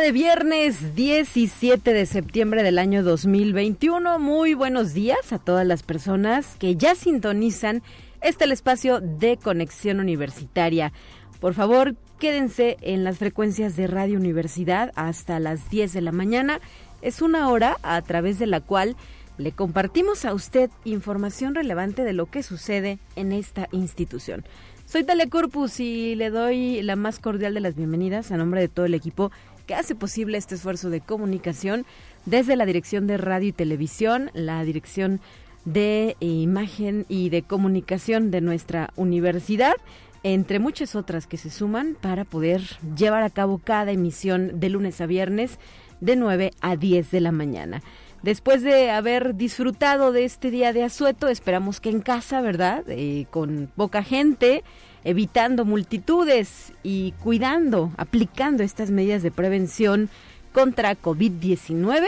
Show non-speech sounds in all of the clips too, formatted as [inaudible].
De viernes 17 de septiembre del año 2021. Muy buenos días a todas las personas que ya sintonizan este el espacio de conexión universitaria. Por favor, quédense en las frecuencias de Radio Universidad hasta las 10 de la mañana. Es una hora a través de la cual le compartimos a usted información relevante de lo que sucede en esta institución. Soy Telecorpus y le doy la más cordial de las bienvenidas a nombre de todo el equipo que hace posible este esfuerzo de comunicación desde la Dirección de Radio y Televisión, la Dirección de Imagen y de Comunicación de nuestra universidad, entre muchas otras que se suman para poder llevar a cabo cada emisión de lunes a viernes de 9 a 10 de la mañana. Después de haber disfrutado de este día de asueto, esperamos que en casa, ¿verdad? Eh, con poca gente, evitando multitudes y cuidando, aplicando estas medidas de prevención contra COVID-19.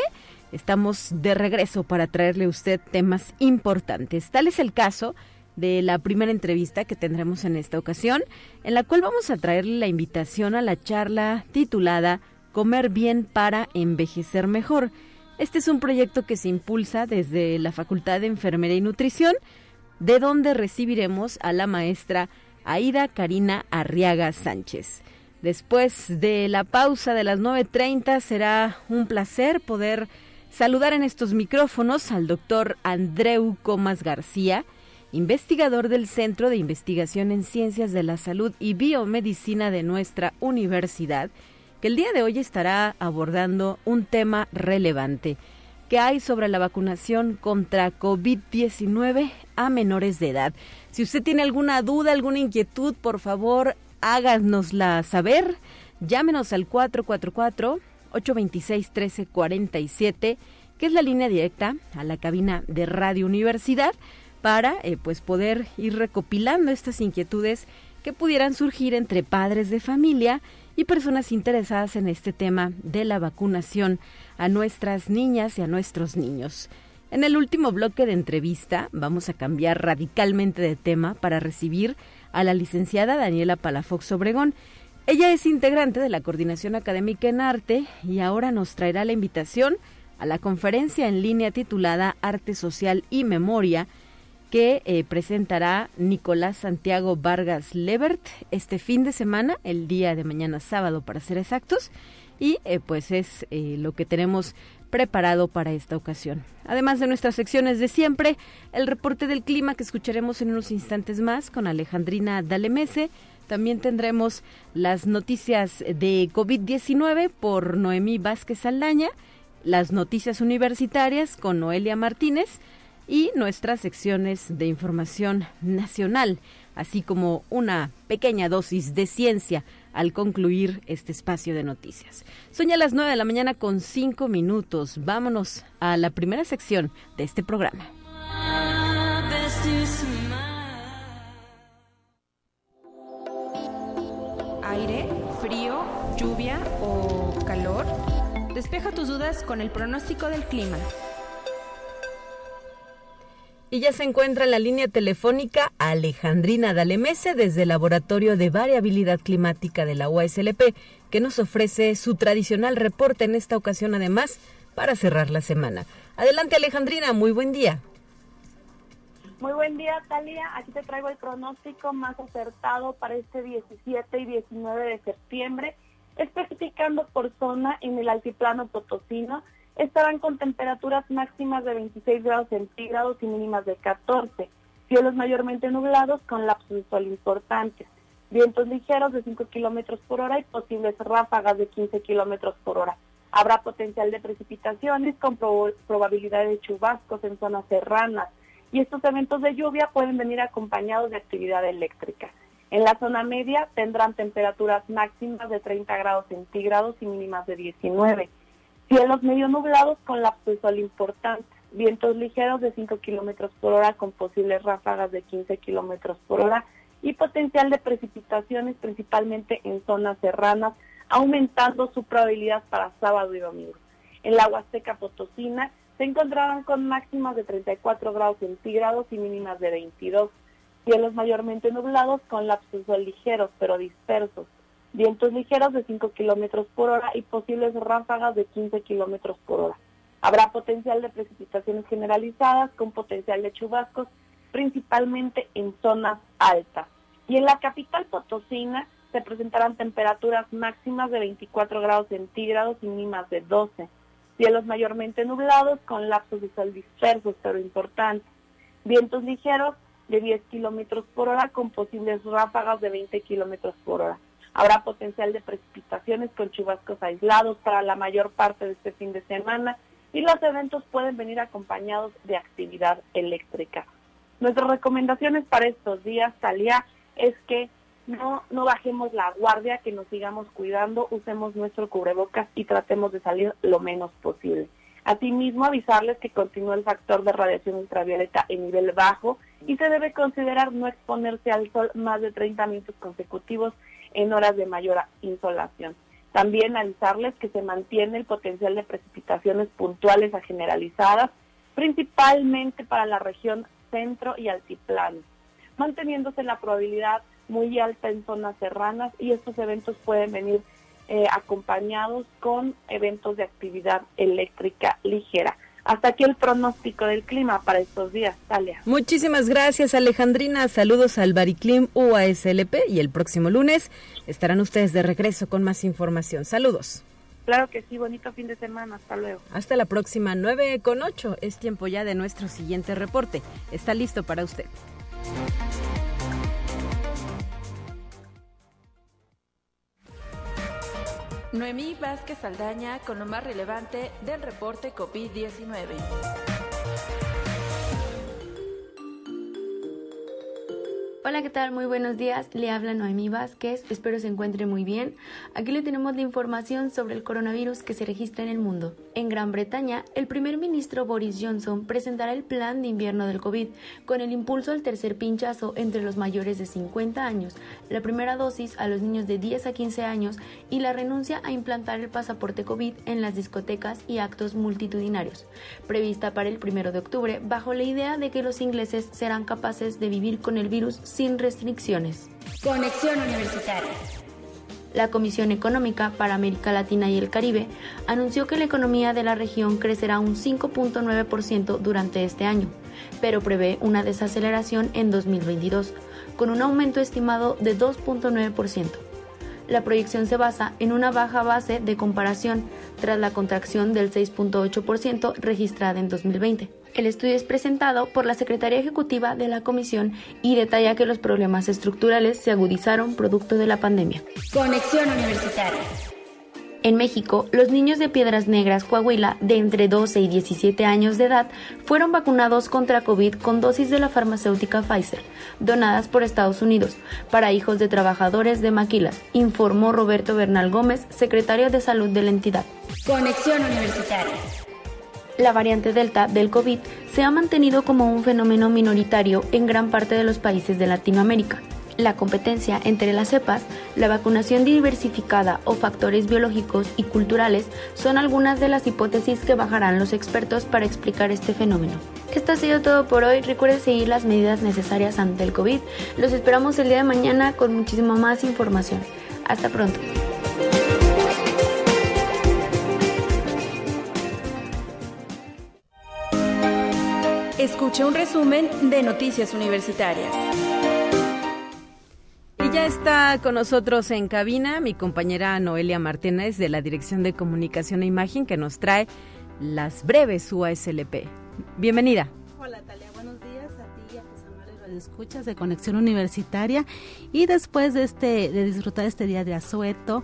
Estamos de regreso para traerle a usted temas importantes. Tal es el caso de la primera entrevista que tendremos en esta ocasión, en la cual vamos a traerle la invitación a la charla titulada Comer bien para envejecer mejor. Este es un proyecto que se impulsa desde la Facultad de Enfermería y Nutrición, de donde recibiremos a la maestra Aida Karina Arriaga Sánchez. Después de la pausa de las 9.30 será un placer poder saludar en estos micrófonos al doctor Andreu Comas García, investigador del Centro de Investigación en Ciencias de la Salud y Biomedicina de nuestra universidad, que el día de hoy estará abordando un tema relevante que hay sobre la vacunación contra COVID-19 a menores de edad. Si usted tiene alguna duda, alguna inquietud, por favor, háganosla saber. Llámenos al 444-826-1347, que es la línea directa a la cabina de Radio Universidad, para eh, pues poder ir recopilando estas inquietudes que pudieran surgir entre padres de familia y personas interesadas en este tema de la vacunación a nuestras niñas y a nuestros niños. En el último bloque de entrevista vamos a cambiar radicalmente de tema para recibir a la licenciada Daniela Palafox Obregón. Ella es integrante de la Coordinación Académica en Arte y ahora nos traerá la invitación a la conferencia en línea titulada Arte Social y Memoria que eh, presentará Nicolás Santiago Vargas Levert este fin de semana, el día de mañana sábado para ser exactos, y eh, pues es eh, lo que tenemos preparado para esta ocasión. Además de nuestras secciones de siempre, el reporte del clima que escucharemos en unos instantes más con Alejandrina Dalemese. También tendremos las noticias de COVID-19 por Noemí Vázquez Aldaña, las noticias universitarias con Noelia Martínez y nuestras secciones de información nacional, así como una pequeña dosis de ciencia al concluir este espacio de noticias. Son ya las 9 de la mañana con 5 minutos. Vámonos a la primera sección de este programa. Aire, frío, lluvia o calor. Despeja tus dudas con el pronóstico del clima. Y ya se encuentra en la línea telefónica Alejandrina Dalemese desde el Laboratorio de Variabilidad Climática de la UASLP, que nos ofrece su tradicional reporte en esta ocasión además para cerrar la semana. Adelante Alejandrina, muy buen día. Muy buen día, Talia. Aquí te traigo el pronóstico más acertado para este 17 y 19 de septiembre, especificando por zona en el altiplano potosino estarán con temperaturas máximas de 26 grados centígrados y mínimas de 14. Cielos mayormente nublados con lapsos de sol importantes. Vientos ligeros de 5 kilómetros por hora y posibles ráfagas de 15 kilómetros por hora. Habrá potencial de precipitaciones con probabilidad de chubascos en zonas serranas y estos eventos de lluvia pueden venir acompañados de actividad eléctrica. En la zona media tendrán temperaturas máximas de 30 grados centígrados y mínimas de 19 Cielos medio nublados con lapso de sol importante. Vientos ligeros de 5 kilómetros por hora con posibles ráfagas de 15 kilómetros por hora y potencial de precipitaciones principalmente en zonas serranas, aumentando su probabilidad para sábado y domingo. En la Huasteca Potosina se encontrarán con máximas de 34 grados centígrados y mínimas de 22. Cielos mayormente nublados con lapsos ligeros pero dispersos. Vientos ligeros de 5 kilómetros por hora y posibles ráfagas de 15 kilómetros por hora. Habrá potencial de precipitaciones generalizadas con potencial de chubascos, principalmente en zonas altas. Y en la capital potosina se presentarán temperaturas máximas de 24 grados centígrados y mínimas de 12. Cielos mayormente nublados con lapsos de sol dispersos, pero importantes. Vientos ligeros de 10 kilómetros por hora con posibles ráfagas de 20 kilómetros por hora. Habrá potencial de precipitaciones con chubascos aislados para la mayor parte de este fin de semana y los eventos pueden venir acompañados de actividad eléctrica. Nuestras recomendaciones para estos días, Talía, es que no, no bajemos la guardia, que nos sigamos cuidando, usemos nuestro cubrebocas y tratemos de salir lo menos posible. Asimismo, avisarles que continúa el factor de radiación ultravioleta en nivel bajo y se debe considerar no exponerse al sol más de 30 minutos consecutivos en horas de mayor insolación. También avisarles que se mantiene el potencial de precipitaciones puntuales a generalizadas, principalmente para la región centro y altiplano, manteniéndose la probabilidad muy alta en zonas serranas y estos eventos pueden venir eh, acompañados con eventos de actividad eléctrica ligera. Hasta aquí el pronóstico del clima para estos días, Talia. Muchísimas gracias, Alejandrina. Saludos al Bariclim UASLP y el próximo lunes estarán ustedes de regreso con más información. Saludos. Claro que sí, bonito fin de semana. Hasta luego. Hasta la próxima, 9 con 8. Es tiempo ya de nuestro siguiente reporte. Está listo para usted. Noemí Vázquez Aldaña con lo más relevante del reporte COVID-19. Hola, ¿qué tal? Muy buenos días. Le habla Noemí Vázquez. Espero se encuentre muy bien. Aquí le tenemos la información sobre el coronavirus que se registra en el mundo. En Gran Bretaña, el primer ministro Boris Johnson presentará el plan de invierno del COVID con el impulso al tercer pinchazo entre los mayores de 50 años, la primera dosis a los niños de 10 a 15 años y la renuncia a implantar el pasaporte COVID en las discotecas y actos multitudinarios, prevista para el primero de octubre bajo la idea de que los ingleses serán capaces de vivir con el virus sin restricciones. Conexión Universitaria. La Comisión Económica para América Latina y el Caribe anunció que la economía de la región crecerá un 5.9% durante este año, pero prevé una desaceleración en 2022, con un aumento estimado de 2.9%. La proyección se basa en una baja base de comparación tras la contracción del 6.8% registrada en 2020. El estudio es presentado por la Secretaría Ejecutiva de la Comisión y detalla que los problemas estructurales se agudizaron producto de la pandemia. Conexión Universitaria. En México, los niños de Piedras Negras, Coahuila, de entre 12 y 17 años de edad, fueron vacunados contra COVID con dosis de la farmacéutica Pfizer, donadas por Estados Unidos, para hijos de trabajadores de maquilas, informó Roberto Bernal Gómez, secretario de Salud de la entidad. Conexión Universitaria la variante Delta del COVID se ha mantenido como un fenómeno minoritario en gran parte de los países de Latinoamérica. La competencia entre las cepas, la vacunación diversificada o factores biológicos y culturales son algunas de las hipótesis que bajarán los expertos para explicar este fenómeno. Esto ha sido todo por hoy. Recuerde seguir las medidas necesarias ante el COVID. Los esperamos el día de mañana con muchísima más información. Hasta pronto. Escuche un resumen de Noticias Universitarias. Ya está con nosotros en cabina mi compañera Noelia Martínez de la Dirección de Comunicación e Imagen que nos trae las breves UASLP. Bienvenida. Hola Talia, buenos días a ti y a tus amables escuchas de Conexión Universitaria. Y después de, este, de disfrutar este día de asueto,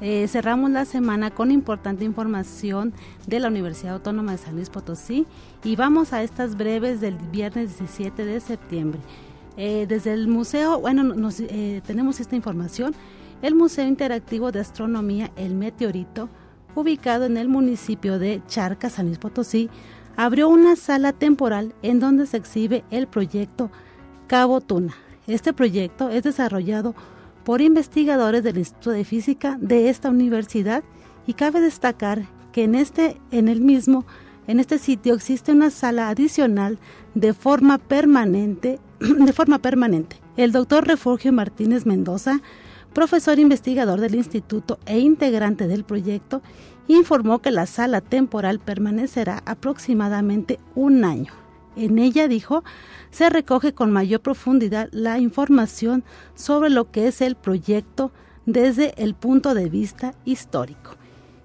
eh, cerramos la semana con importante información de la Universidad Autónoma de San Luis Potosí y vamos a estas breves del viernes 17 de septiembre. Eh, desde el museo, bueno, nos, eh, tenemos esta información. El Museo Interactivo de Astronomía El Meteorito ubicado en el municipio de Charcas, San Luis Potosí, abrió una sala temporal en donde se exhibe el proyecto Cabo Tuna. Este proyecto es desarrollado por investigadores del Instituto de Física de esta universidad y cabe destacar que en este en el mismo en este sitio existe una sala adicional de forma permanente [clears throat] de forma permanente. El doctor Refugio Martínez Mendoza, profesor investigador del instituto e integrante del proyecto, informó que la sala temporal permanecerá aproximadamente un año. En ella, dijo, se recoge con mayor profundidad la información sobre lo que es el proyecto desde el punto de vista histórico.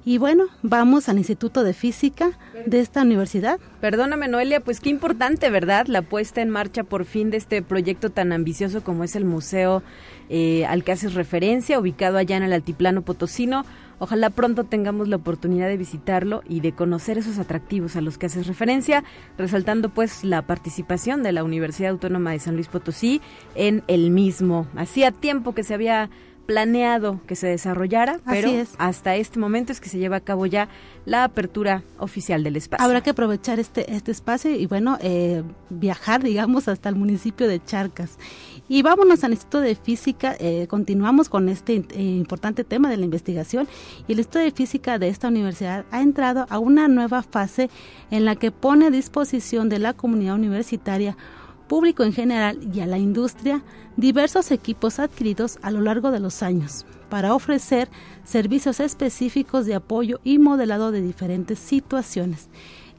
Y bueno, vamos al Instituto de Física de esta universidad. Perdóname, Noelia, pues qué importante, ¿verdad? La puesta en marcha por fin de este proyecto tan ambicioso como es el museo eh, al que haces referencia, ubicado allá en el Altiplano Potosino. Ojalá pronto tengamos la oportunidad de visitarlo y de conocer esos atractivos a los que haces referencia, resaltando pues la participación de la Universidad Autónoma de San Luis Potosí en el mismo. Hacía tiempo que se había planeado que se desarrollara, pero hasta este momento es que se lleva a cabo ya la apertura oficial del espacio. Habrá que aprovechar este, este espacio y bueno, eh, viajar, digamos, hasta el municipio de Charcas. Y vámonos al Instituto de Física, eh, continuamos con este eh, importante tema de la investigación y el Instituto de Física de esta universidad ha entrado a una nueva fase en la que pone a disposición de la comunidad universitaria público en general y a la industria diversos equipos adquiridos a lo largo de los años para ofrecer servicios específicos de apoyo y modelado de diferentes situaciones.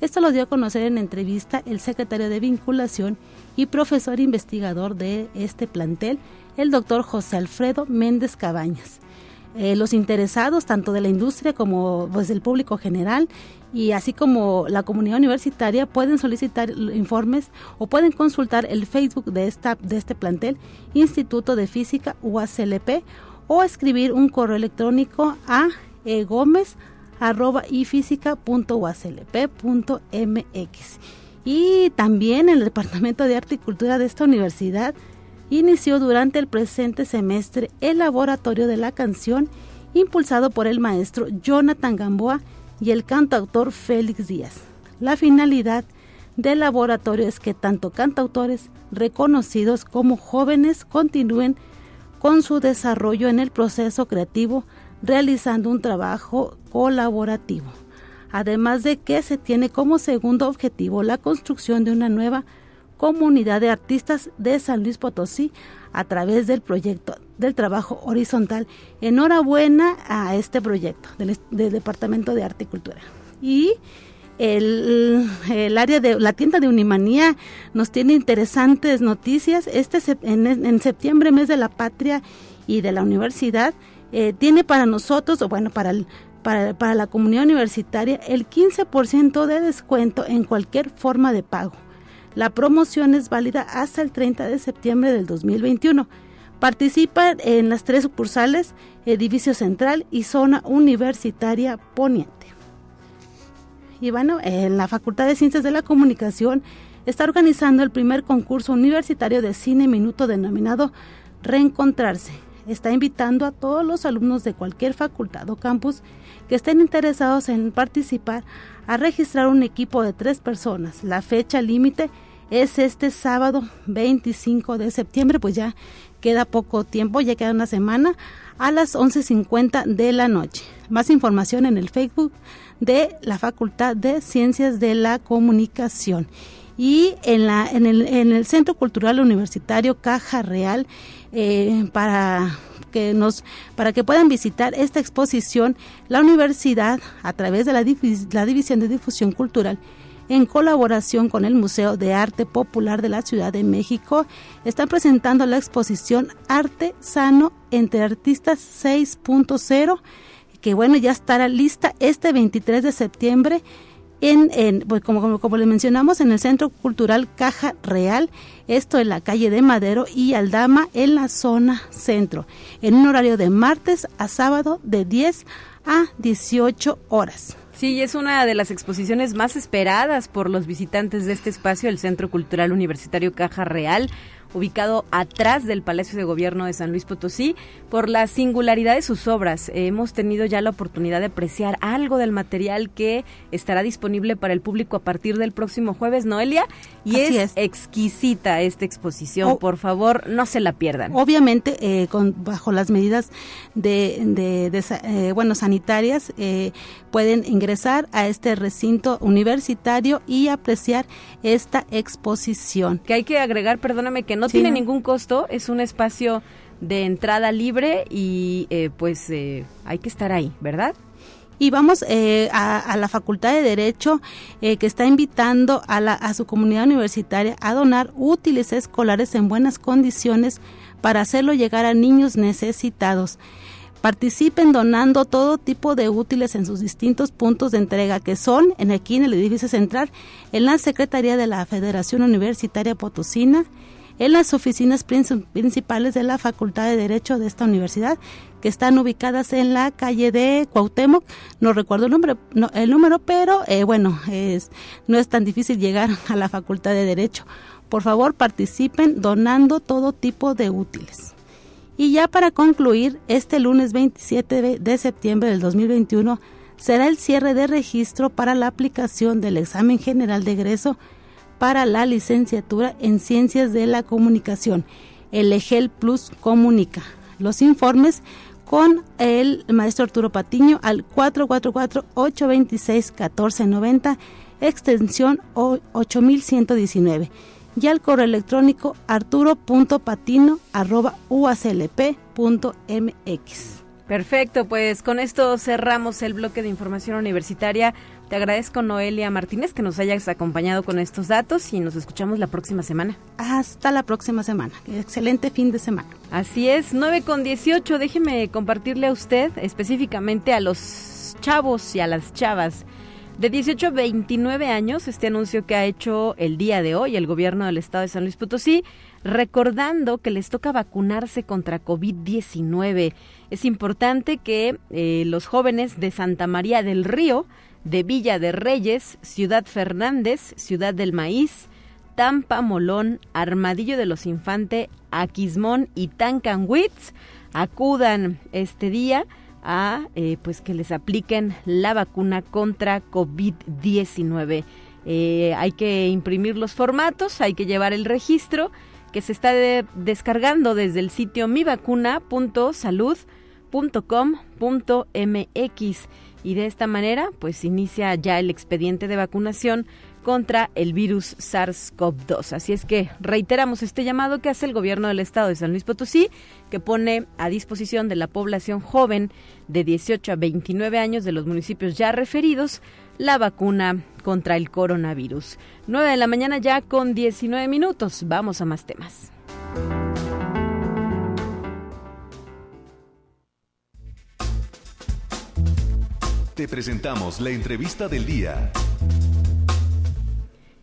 Esto lo dio a conocer en entrevista el secretario de vinculación y profesor investigador de este plantel, el doctor José Alfredo Méndez Cabañas. Eh, los interesados, tanto de la industria como pues, del público general, y así como la comunidad universitaria pueden solicitar informes o pueden consultar el Facebook de, esta, de este plantel, Instituto de Física UACLP, o escribir un correo electrónico a egomez.ifísica.uaclp.mx. Y también el Departamento de Arte y Cultura de esta universidad inició durante el presente semestre el laboratorio de la canción impulsado por el maestro Jonathan Gamboa y el cantautor Félix Díaz. La finalidad del laboratorio es que tanto cantautores reconocidos como jóvenes continúen con su desarrollo en el proceso creativo realizando un trabajo colaborativo. Además de que se tiene como segundo objetivo la construcción de una nueva comunidad de artistas de San Luis Potosí a través del proyecto del trabajo horizontal. Enhorabuena a este proyecto del, Departamento de Arte y Cultura. Y el, área de la tienda de Unimanía nos tiene interesantes noticias. Este en, septiembre, mes de la patria y de la universidad, eh, tiene para nosotros, o bueno, para, para, para la comunidad universitaria, el 15% de descuento en cualquier forma de pago. La promoción es válida hasta el 30 de septiembre del 2021. Participa en las tres sucursales, Edificio Central y Zona Universitaria Poniente. Y bueno, en la Facultad de Ciencias de la Comunicación está organizando el primer concurso universitario de cine minuto denominado Reencontrarse. Está invitando a todos los alumnos de cualquier facultad o campus que estén interesados en participar a registrar un equipo de tres personas. La fecha límite es este sábado 25 de septiembre, pues ya queda poco tiempo, ya queda una semana, a las 11.50 de la noche. Más información en el Facebook de la Facultad de Ciencias de la Comunicación. Y en, la, en, el, en el Centro Cultural Universitario Caja Real, eh, para que nos para que puedan visitar esta exposición la universidad a través de la, la división de difusión cultural en colaboración con el Museo de Arte Popular de la Ciudad de México, están presentando la exposición Arte Sano entre Artistas 6.0, que bueno, ya estará lista este 23 de septiembre en, pues como, como, como, le mencionamos, en el Centro Cultural Caja Real, esto en la calle de Madero y Aldama, en la zona centro, en un horario de martes a sábado de 10 a 18 horas. Sí, es una de las exposiciones más esperadas por los visitantes de este espacio, el Centro Cultural Universitario Caja Real, ubicado atrás del Palacio de Gobierno de San Luis Potosí. Por la singularidad de sus obras, hemos tenido ya la oportunidad de apreciar algo del material que estará disponible para el público a partir del próximo jueves, Noelia, y es, exquisita esta exposición. Por favor, no se la pierdan. Obviamente, eh, con, bajo las medidas de, de, eh, bueno, sanitarias, eh, pueden ingresar a este recinto universitario y apreciar esta exposición. Que hay que agregar, perdóname, que no tiene ningún costo, es un espacio de entrada libre y eh, pues eh, hay que estar ahí, ¿verdad? Y vamos eh, a, la Facultad de Derecho que está invitando a, la, a su comunidad universitaria a donar útiles escolares en buenas condiciones para hacerlo llegar a niños necesitados. Participen donando todo tipo de útiles en sus distintos puntos de entrega que son en aquí en el edificio central, en la Secretaría de la Federación Universitaria Potosina, en las oficinas principales de la Facultad de Derecho de esta universidad, que están ubicadas en la calle de Cuauhtémoc. No recuerdo el número, el número pero eh, bueno, es, no es tan difícil llegar a la Facultad de Derecho. Por favor, participen donando todo tipo de útiles. Y ya para concluir, este lunes 27 de septiembre del 2021 será el cierre de registro para la aplicación del examen general de egreso para la licenciatura en Ciencias de la Comunicación, el EGEL Plus Comunica. Los informes con el maestro Arturo Patiño al 444-826-1490, extensión 8119 y al correo electrónico arturo.patino.uaclp.mx. Perfecto, pues con esto cerramos el bloque de información universitaria. Te agradezco, Noelia Martínez, que nos hayas acompañado con estos datos y nos escuchamos la próxima semana. Hasta la próxima semana. Excelente fin de semana. Así es, 9 con 18. Déjeme compartirle a usted, específicamente a los chavos y a las chavas de 18 a 29 años, este anuncio que ha hecho el día de hoy el gobierno del estado de San Luis Potosí, recordando que les toca vacunarse contra COVID-19. Es importante que eh, los jóvenes de Santa María del Río, de Villa de Reyes, Ciudad Fernández, Ciudad del Maíz, Tampa, Molón, Armadillo de los Infante, Aquismón y Tancanwitz acudan este día a eh, pues que les apliquen la vacuna contra COVID-19. Eh, hay que imprimir los formatos, hay que llevar el registro que se está descargando desde el sitio mivacuna.salud.com.mx y de esta manera pues inicia ya el expediente de vacunación contra el virus SARS-CoV-2. Así es que reiteramos este llamado que hace el gobierno del estado de San Luis Potosí, que pone a disposición de la población joven de 18 a 29 años de los municipios ya referidos la vacuna contra el coronavirus. 9 de la mañana ya con 19 minutos. Vamos a más temas. Te presentamos la entrevista del día.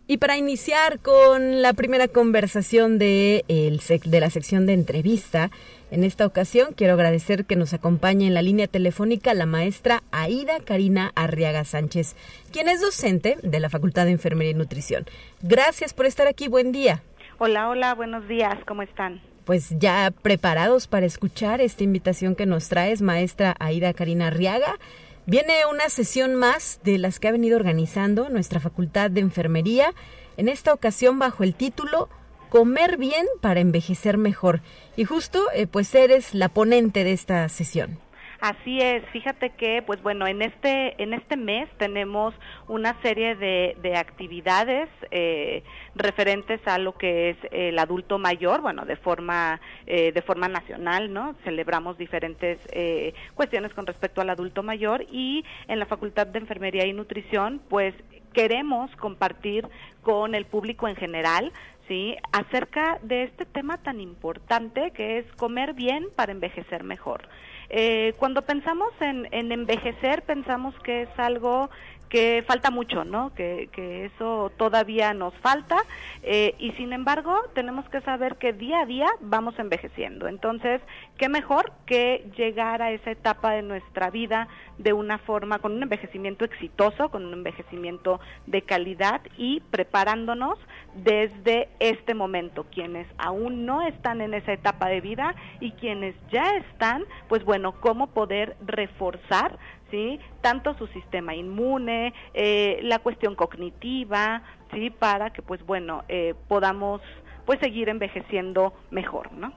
Y para iniciar con la primera conversación de, el de la sección de entrevista, en esta ocasión quiero agradecer que nos acompañe en la línea telefónica la maestra Aida Karina Arriaga Sánchez, quien es docente de la Facultad de Enfermería y Nutrición. Gracias por estar aquí, buen día. Hola, hola, buenos días, ¿cómo están? Pues ya preparados para escuchar esta invitación que nos traes, maestra Aida Karina Arriaga. Viene una sesión más de las que ha venido organizando nuestra Facultad de Enfermería, en esta ocasión bajo el título Comer bien para envejecer mejor. Y justo, eh, pues eres la ponente de esta sesión. Así es, fíjate que, pues bueno, en este, en este mes tenemos una serie de, de actividades eh, referentes a lo que es el adulto mayor, bueno, de forma, eh, de forma nacional, ¿no? Celebramos diferentes eh, cuestiones con respecto al adulto mayor y en la Facultad de Enfermería y Nutrición, pues queremos compartir con el público en general ¿sí? acerca de este tema tan importante que es comer bien para envejecer mejor. Eh, cuando pensamos en, envejecer, pensamos que es algo que falta mucho, ¿no? Que, que eso todavía nos falta eh, y sin embargo tenemos que saber que día a día vamos envejeciendo. Entonces, ¿qué mejor que llegar a esa etapa de nuestra vida de una forma, con un envejecimiento exitoso, con un envejecimiento de calidad y preparándonos desde este momento, quienes aún no están en esa etapa de vida y quienes ya están, pues bueno, cómo poder reforzar ¿sí? tanto su sistema inmune, eh, la cuestión cognitiva, ¿sí? para que pues bueno, eh, podamos pues seguir envejeciendo mejor, ¿no?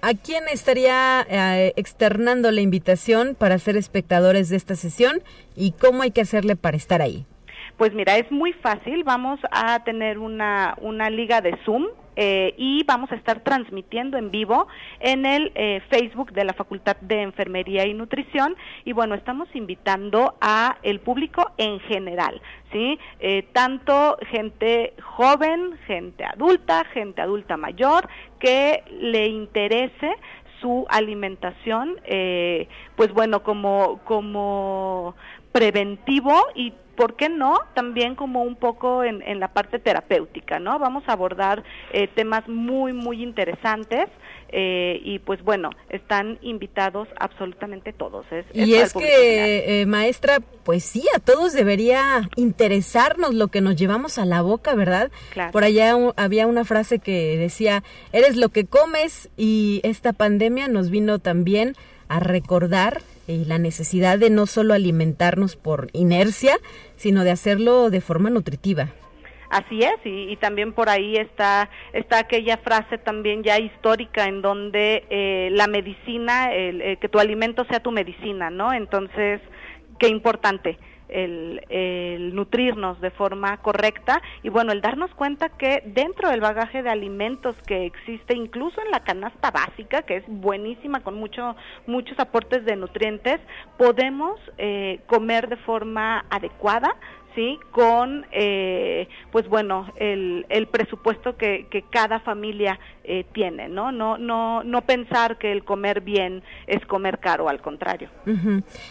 ¿A quién estaría eh, externando la invitación para ser espectadores de esta sesión y cómo hay que hacerle para estar ahí? Pues mira, es muy fácil. Vamos a tener una, una liga de Zoom eh, y vamos a estar transmitiendo en vivo en el eh, Facebook de la Facultad de Enfermería y Nutrición y bueno, estamos invitando a el público en general, ¿sí? Eh, tanto gente joven, gente adulta, gente adulta mayor que le interese su alimentación, pues bueno, como, como preventivo y ¿por qué no? También como un poco en, en la parte terapéutica, ¿no? Vamos a abordar eh, temas muy, muy interesantes. Eh, y pues bueno, están invitados absolutamente todos. y es que, eh, maestra, pues sí, a todos debería interesarnos lo que nos llevamos a la boca, ¿verdad? Por allá había una frase que decía, eres lo que comes y esta pandemia nos vino también a recordar y la necesidad de no solo alimentarnos por inercia, sino de hacerlo de forma nutritiva. Así es, y, también por ahí está, está aquella frase también ya histórica en donde eh, la medicina, el, eh, que tu alimento sea tu medicina, ¿no? Entonces, qué importante el, nutrirnos de forma correcta y bueno, el darnos cuenta que dentro del bagaje de alimentos que existe, incluso en la canasta básica, que es buenísima con mucho, muchos aportes de nutrientes, podemos eh, comer de forma adecuada, ¿sí? Con, eh, pues bueno, el, el presupuesto que, que cada familia eh, tiene, ¿no? ¿no? No no pensar que el comer bien es comer caro, al contrario.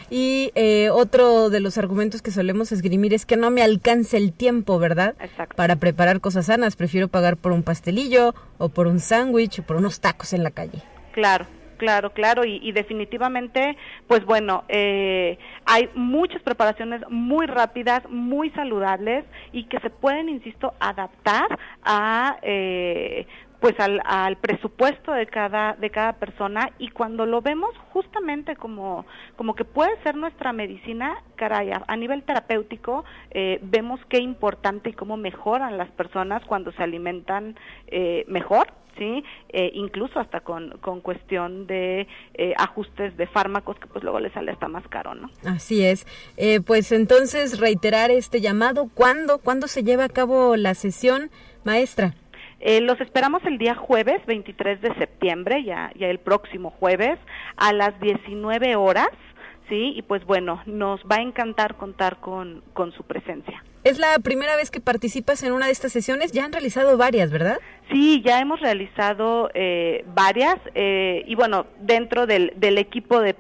Y eh, otro de los argumentos que solemos esgrimir es que no me alcance el tiempo, ¿verdad? Exacto. Para preparar cosas sanas, prefiero pagar por un pastelillo o por un sándwich o por unos tacos en la calle. Claro, claro, claro, y, definitivamente, pues bueno, eh, hay muchas preparaciones muy rápidas, muy saludables y que se pueden, insisto, adaptar a eh, pues al, presupuesto de cada de cada persona. Y cuando lo vemos justamente como como que puede ser nuestra medicina caray a, nivel terapéutico eh, vemos qué importante y cómo mejoran las personas cuando se alimentan eh, mejor ¿sí? Eh, incluso hasta con, con cuestión de eh, ajustes de fármacos que pues luego les sale hasta más caro, ¿no? Así es. Eh, pues entonces reiterar este llamado, ¿cuándo, ¿cuándo se lleva a cabo la sesión, maestra? los esperamos el día jueves 23 de septiembre, ya, ya el próximo jueves, a las 19 horas, ¿sí? Y pues bueno, nos va a encantar contar con, con su presencia. ¿Es la primera vez que participas en una de estas sesiones? Ya han realizado varias, ¿verdad? Sí, ya hemos realizado eh, varias eh, y bueno, dentro del, del equipo de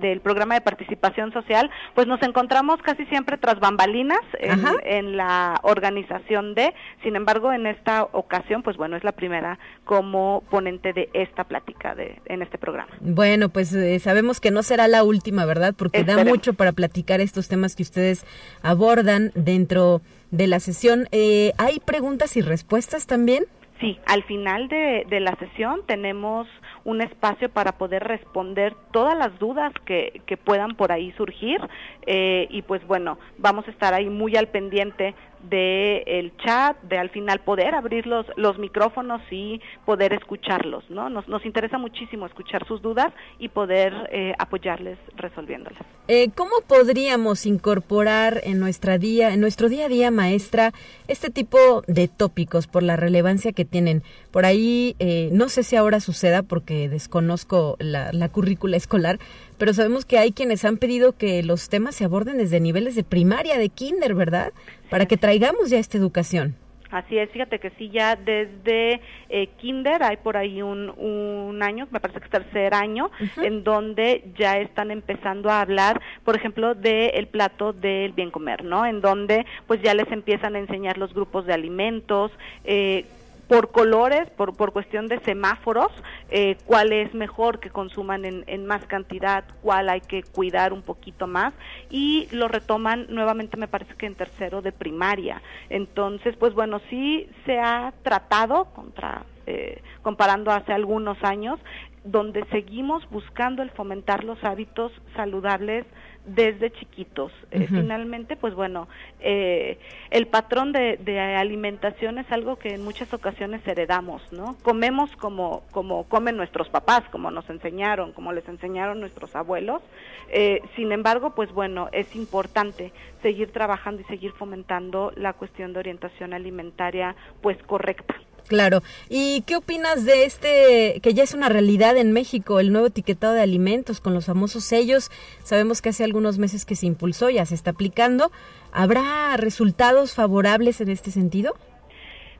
del programa de participación social, pues nos encontramos casi siempre tras bambalinas en, la organización de, sin embargo, en esta ocasión, pues bueno, es la primera como ponente de esta plática de, en este programa. Bueno, pues eh, sabemos que no será la última, ¿verdad? Porque da mucho para platicar estos temas que ustedes abordan dentro de la sesión. Eh, ¿Hay preguntas y respuestas también? Sí, al final de, de, la sesión tenemos un espacio para poder responder todas las dudas que, que puedan por ahí surgir eh, y pues bueno, vamos a estar ahí muy al pendiente de el chat, de al final poder abrir los, los micrófonos y poder escucharlos, ¿no? Nos, nos interesa muchísimo escuchar sus dudas y poder eh, apoyarles resolviéndolas. Eh, ¿Cómo podríamos incorporar en nuestra día, en nuestro día a día, maestra, este tipo de tópicos por la relevancia que tienen? Por ahí, eh, no sé si ahora suceda porque desconozco la, la currícula escolar, pero sabemos que hay quienes han pedido que los temas se aborden desde niveles de primaria, de kinder, ¿verdad? Para que traigamos ya esta educación. así es. Fíjate que sí, ya desde eh, Kinder hay por ahí un, un año, me parece que es tercer año, en donde ya están empezando a hablar, por ejemplo, del plato del bien comer, ¿no? En donde pues ya les empiezan a enseñar los grupos de alimentos, eh, por colores, por, por cuestión de semáforos, eh, cuál es mejor que consuman en, en, más cantidad, cuál hay que cuidar un poquito más y lo retoman nuevamente me parece que en tercero de primaria. Entonces, pues bueno, sí se ha tratado contra eh, comparando hace algunos años, donde seguimos buscando el fomentar los hábitos saludables desde chiquitos. Eh, finalmente, pues bueno, eh, el patrón de, de, alimentación es algo que en muchas ocasiones heredamos, ¿no? Comemos como, como comen nuestros papás, como nos enseñaron, como les enseñaron nuestros abuelos. Eh, sin embargo, pues bueno, es importante seguir trabajando y seguir fomentando la cuestión de orientación alimentaria, pues correcta. Claro. ¿Y qué opinas de este, que ya es una realidad en México, el nuevo etiquetado de alimentos con los famosos sellos? Sabemos que hace algunos meses que se impulsó, ya se está aplicando. ¿Habrá resultados favorables en este sentido?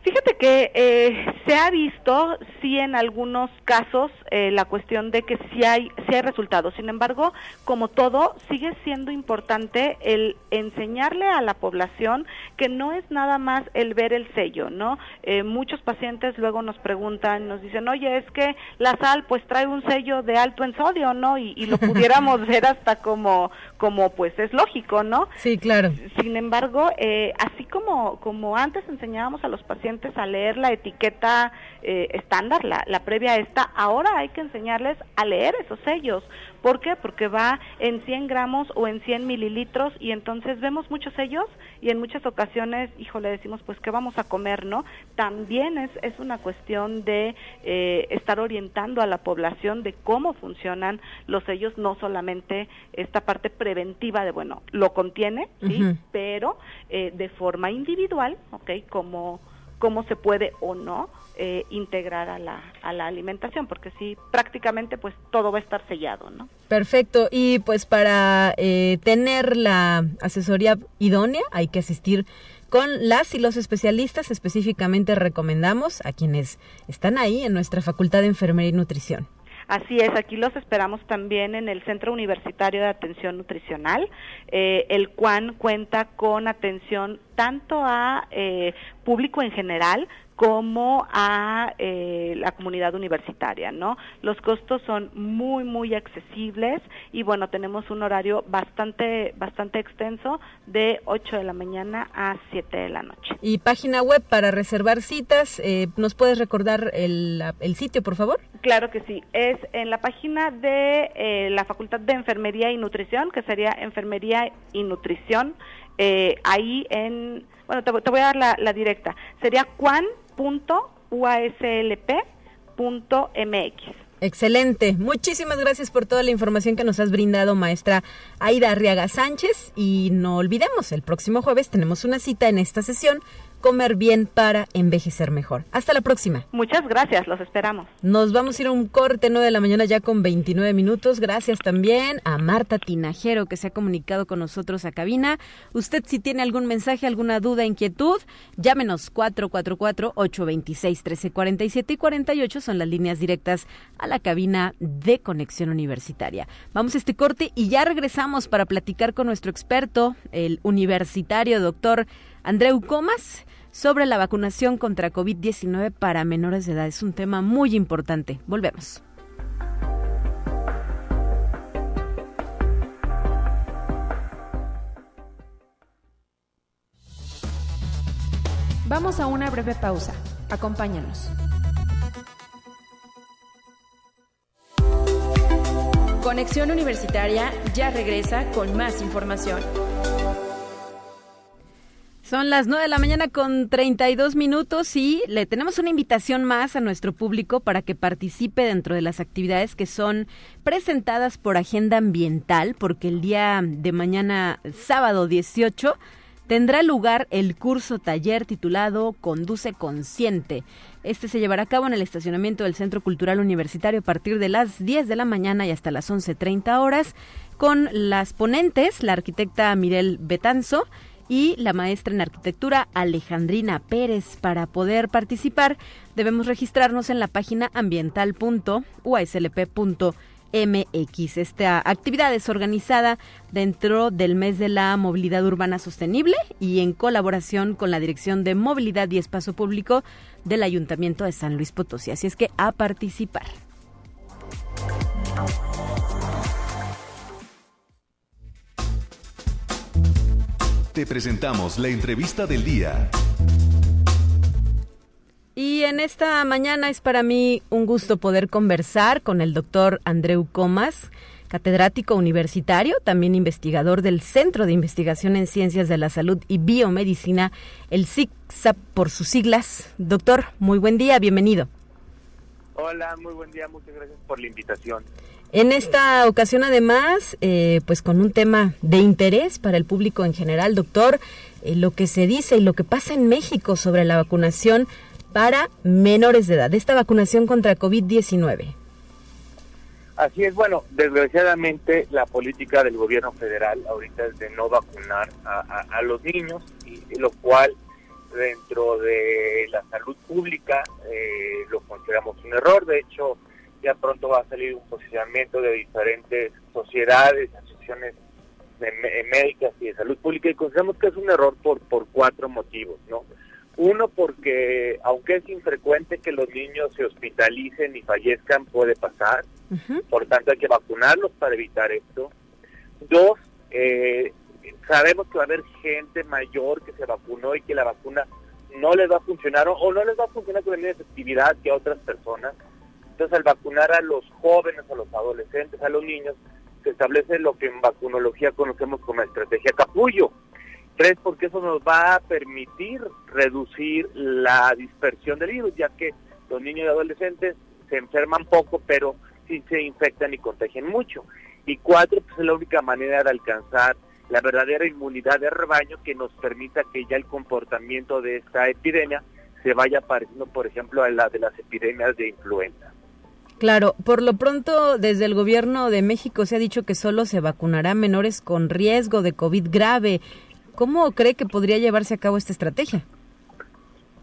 Fíjate que eh, se ha visto, sí, en algunos casos, eh, la cuestión de que sí hay, sí hay resultados. Sin embargo, como todo, sigue siendo importante el enseñarle a la población que no es nada más el ver el sello, ¿no? Eh, muchos pacientes luego nos preguntan, nos dicen, oye, es que la sal pues trae un sello de alto en sodio, ¿no? Y, y lo pudiéramos [laughs] ver hasta como, como pues es lógico, ¿no? Sí, claro. Sin embargo, así como, como antes enseñábamos a los pacientes, a leer la etiqueta eh, estándar, la, la previa a esta, ahora hay que enseñarles a leer esos sellos. ¿Por qué? Porque va en 100 gramos o en 100 mililitros y entonces vemos muchos sellos y en muchas ocasiones, híjole, decimos, pues, ¿qué vamos a comer, no? También es, es una cuestión de eh, estar orientando a la población de cómo funcionan los sellos, no solamente esta parte preventiva de, bueno, lo contiene, ¿sí? Pero eh, de forma individual, ¿ok? Como cómo se puede o no eh, integrar a la, a la alimentación, porque sí, prácticamente pues todo va a estar sellado, ¿no? Perfecto, y pues para eh, tener la asesoría idónea hay que asistir con las y los especialistas, específicamente recomendamos a quienes están ahí en nuestra Facultad de Enfermería y Nutrición. Así es, aquí los esperamos también en el Centro Universitario de Atención Nutricional, eh, el cual cuenta con atención tanto a eh, público en general como a eh, la comunidad universitaria, ¿no? Los costos son muy muy accesibles y bueno tenemos un horario bastante bastante extenso de 8 de la mañana a 7 de la noche. Y página web para reservar citas, eh, ¿nos puedes recordar el, el, sitio, por favor? Claro que sí, es en la página de eh, la Facultad de Enfermería y Nutrición, que sería Enfermería y Nutrición, eh, ahí en bueno, te, te voy a dar la, la directa. Sería cuan.uaslp.mx. Excelente. Muchísimas gracias por toda la información que nos has brindado, maestra Aida Arriaga Sánchez. Y no olvidemos, el próximo jueves tenemos una cita en esta sesión comer bien para envejecer mejor. Hasta la próxima. Muchas gracias, los esperamos. Nos vamos a ir a un corte 9 de la mañana ya con 29 minutos. Gracias también a Marta Tinajero que se ha comunicado con nosotros a cabina. Usted si tiene algún mensaje, alguna duda, inquietud, llámenos 444-826-1347 y 48 son las líneas directas a la cabina de Conexión Universitaria. Vamos a este corte y ya regresamos para platicar con nuestro experto, el universitario doctor Andreu Comas sobre la vacunación contra COVID-19 para menores de edad. Es un tema muy importante. Volvemos. Vamos a una breve pausa. Acompáñanos. Conexión Universitaria ya regresa con más información. Son las 9 de la mañana con 32 minutos y le tenemos una invitación más a nuestro público para que participe dentro de las actividades que son presentadas por Agenda Ambiental, porque el día de mañana, sábado 18, tendrá lugar el curso taller titulado Conduce Consciente. Este se llevará a cabo en el estacionamiento del Centro Cultural Universitario a partir de las 10 de la mañana y hasta las 11.30 horas con las ponentes, la arquitecta Mirel Betanzo, y la maestra en arquitectura Alejandrina Pérez. Para poder participar debemos registrarnos en la página ambiental.uaslp.mx. Esta actividad es organizada dentro del mes de la movilidad urbana sostenible y en colaboración con la Dirección de Movilidad y Espacio Público del Ayuntamiento de San Luis Potosí. Así es que a participar. Te presentamos la entrevista del día. Y en esta mañana es para mí un gusto poder conversar con el doctor Andreu Comas, catedrático universitario, también investigador del Centro de Investigación en Ciencias de la Salud y Biomedicina, el CICSAP por sus siglas. Doctor, muy buen día, bienvenido. Hola, muy buen día, muchas gracias por la invitación. En esta ocasión, además, eh, pues con un tema de interés para el público en general, doctor, eh, lo que se dice y lo que pasa en México sobre la vacunación para menores de edad, esta vacunación contra COVID-19. Así es, bueno, desgraciadamente la política del gobierno federal ahorita es de no vacunar a, los niños, y, lo cual dentro de la salud pública eh, lo consideramos un error. De hecho, ya pronto va a salir un posicionamiento de diferentes sociedades, asociaciones de médicas y de salud pública y consideramos que es un error por, por cuatro motivos, ¿no? Uno, porque aunque es infrecuente que los niños se hospitalicen y fallezcan, puede pasar. Por tanto, hay que vacunarlos para evitar esto. Dos, eh, sabemos que va a haber gente mayor que se vacunó y que la vacuna no les va a funcionar o, no les va a funcionar con la misma efectividad que a otras personas. Entonces, al vacunar a los jóvenes, a los adolescentes, a los niños, se establece lo que en vacunología conocemos como estrategia capullo. Tres, porque eso nos va a permitir reducir la dispersión del virus, ya que los niños y adolescentes se enferman poco, pero sí se infectan y contagian mucho. Y cuatro, pues es la única manera de alcanzar la verdadera inmunidad de rebaño que nos permita que ya el comportamiento de esta epidemia se vaya pareciendo, por ejemplo, a la de las epidemias de influenza. Claro, por lo pronto desde el gobierno de México se ha dicho que solo se vacunará menores con riesgo de COVID grave. ¿Cómo cree que podría llevarse a cabo esta estrategia?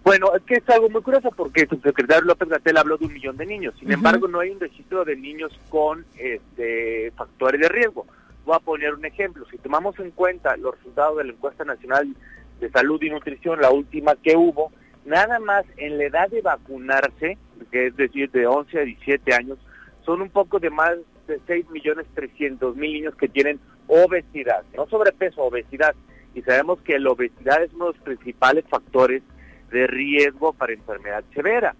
Bueno, es que es algo muy curioso porque su secretario López Gatel habló de un millón de niños. Sin embargo, no hay un registro de niños con este, factores de riesgo. Voy a poner un ejemplo. Si tomamos en cuenta los resultados de la encuesta nacional de salud y nutrición, la última que hubo, nada más en la edad de vacunarse, que es decir, de 11 a 17 años, son un poco de más de 6 millones 300 mil niños que tienen obesidad, no sobrepeso, obesidad. Y sabemos que la obesidad es uno de los principales factores de riesgo para enfermedad severa.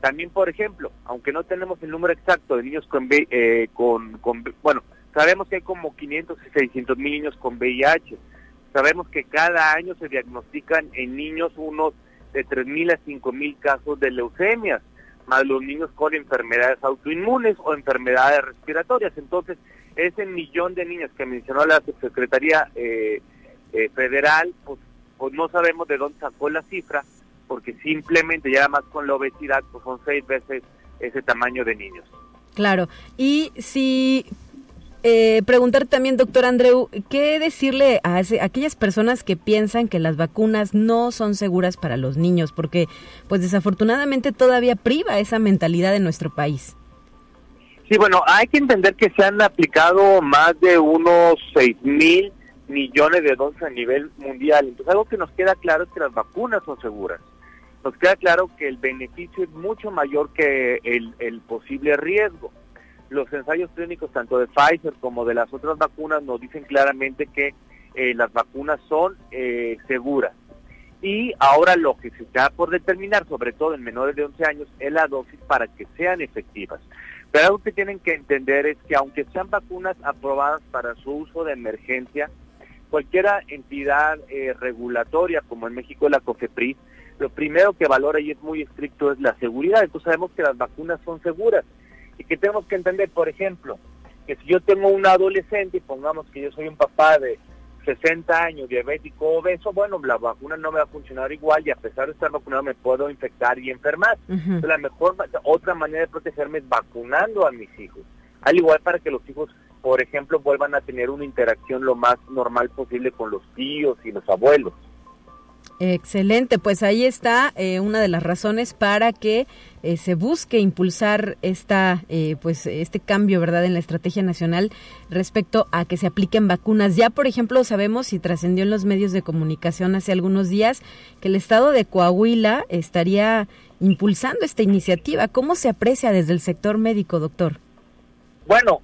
También, por ejemplo, aunque no tenemos el número exacto de niños con, eh, con, con bueno, sabemos que hay como 500 y 600 mil niños con VIH. Sabemos que cada año se diagnostican en niños unos de 3.000 a 5.000 casos de leucemias, más los niños con enfermedades autoinmunes o enfermedades respiratorias. Entonces, ese millón de niños que mencionó la Secretaría eh, eh, Federal, pues, pues, no sabemos de dónde sacó la cifra, porque simplemente ya más con la obesidad, pues son seis veces ese tamaño de niños. Claro, y si eh, preguntar también, doctor Andreu, ¿qué decirle a, aquellas personas que piensan que las vacunas no son seguras para los niños? Porque, pues desafortunadamente todavía priva esa mentalidad en nuestro país. Sí, bueno, hay que entender que se han aplicado más de unos 6 mil millones de dosis a nivel mundial. Entonces, algo que nos queda claro es que las vacunas son seguras. Nos queda claro que el beneficio es mucho mayor que el posible riesgo los ensayos clínicos tanto de Pfizer como de las otras vacunas nos dicen claramente que eh, las vacunas son eh, seguras. Y ahora lo que se está por determinar, sobre todo en menores de 11 años, es la dosis para que sean efectivas. Pero algo que tienen que entender es que aunque sean vacunas aprobadas para su uso de emergencia, cualquier entidad eh, regulatoria, como en México la COFEPRIS, lo primero que valora y es muy estricto es la seguridad. Entonces sabemos que las vacunas son seguras y que tenemos que entender, por ejemplo, que si yo tengo un adolescente y pongamos que yo soy un papá de 60 años, diabético obeso, bueno, la vacuna no me va a funcionar igual y a pesar de estar vacunado me puedo infectar y enfermar. la mejor, otra manera de protegerme es vacunando a mis hijos. Al igual para que los hijos por ejemplo, vuelvan a tener una interacción lo más normal posible con los tíos y los abuelos. Excelente, pues ahí está eh, una de las razones para que eh, se busque impulsar esta, eh, pues este cambio, verdad, en la estrategia nacional respecto a que se apliquen vacunas. Ya, por ejemplo, sabemos y trascendió en los medios de comunicación hace algunos días que el estado de Coahuila estaría impulsando esta iniciativa. ¿Cómo se aprecia desde el sector médico, doctor? Bueno,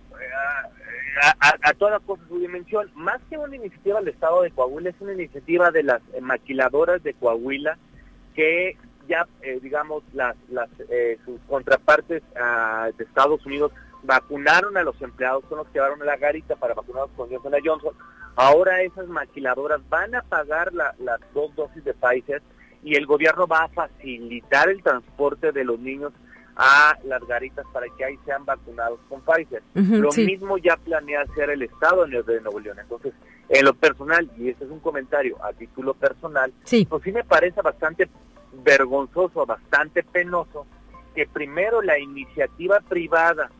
a, toda cosa su dimensión. Más que una iniciativa del Estado de Coahuila, es una iniciativa de las maquiladoras de Coahuila que ya, eh, digamos, las, las eh, sus contrapartes ah, de Estados Unidos vacunaron a los empleados, son los que llevaron a la garita para vacunarlos con Johnson Johnson. Ahora esas maquiladoras van a pagar las dos dosis de Pfizer y el gobierno va a facilitar el transporte de los niños a las garitas para que ahí sean vacunados con Pfizer. lo mismo ya planea hacer el Estado de Nuevo León. Entonces, en lo personal, y este es un comentario a título personal, sí. pues sí me parece bastante vergonzoso, bastante penoso que primero la iniciativa privada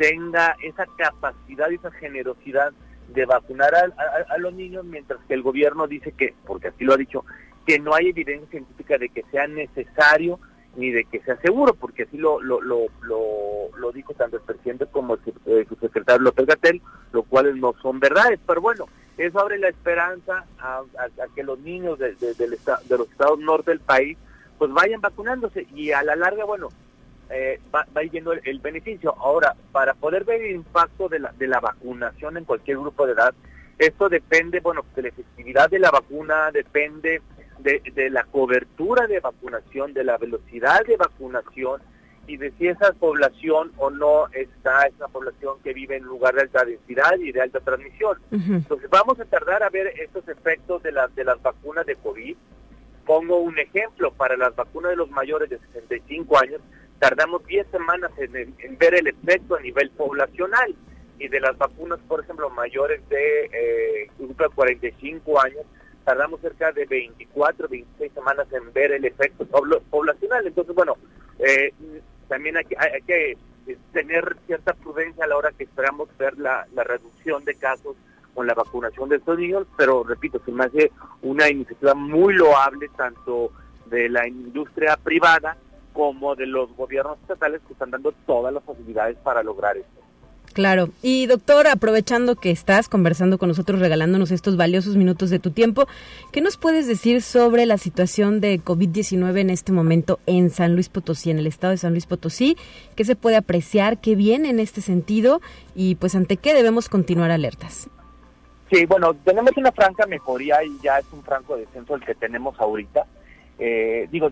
tenga esa capacidad y esa generosidad de vacunar a, los niños, mientras que el gobierno dice que, porque así lo ha dicho, que no hay evidencia científica de que sea necesario ni de que sea seguro, porque así lo, lo, lo, lo, dijo tanto el presidente como el, eh, su secretario López Gatel, lo cuales no son verdades, pero bueno, eso abre la esperanza a, que los niños de, de, de, los estados norte del país pues vayan vacunándose y a la larga, bueno, eh, va, va viendo el, el, beneficio. Ahora, para poder ver el impacto de la, de la vacunación en cualquier grupo de edad, esto depende, bueno, de la efectividad de la vacuna, depende de, la cobertura de vacunación, de la velocidad de vacunación y de si esa población o no está, es una población que vive en lugar de alta densidad y de alta transmisión. Entonces vamos a tardar a ver estos efectos de, las de las vacunas de COVID. Pongo un ejemplo, para las vacunas de los mayores de 65 años, tardamos 10 semanas en, ver el efecto a nivel poblacional y de las vacunas, por ejemplo, mayores de eh, grupo de 45 años, tardamos cerca de 24, 26 semanas en ver el efecto poblacional. Entonces, bueno, eh, también hay que, eh, tener cierta prudencia a la hora que esperamos ver la, reducción de casos con la vacunación de estos niños, pero repito, se me hace una iniciativa muy loable tanto de la industria privada como de los gobiernos estatales que están dando todas las facilidades para lograr esto. Claro. Y doctor, aprovechando que estás conversando con nosotros, regalándonos estos valiosos minutos de tu tiempo, ¿qué nos puedes decir sobre la situación de COVID-19 en este momento en San Luis Potosí, en el estado de San Luis Potosí? ¿Qué se puede apreciar? ¿Qué viene en este sentido? Y pues ante qué debemos continuar alertas. Sí, bueno, tenemos una franca mejoría y ya es un franco descenso el que tenemos ahorita. Eh, digo,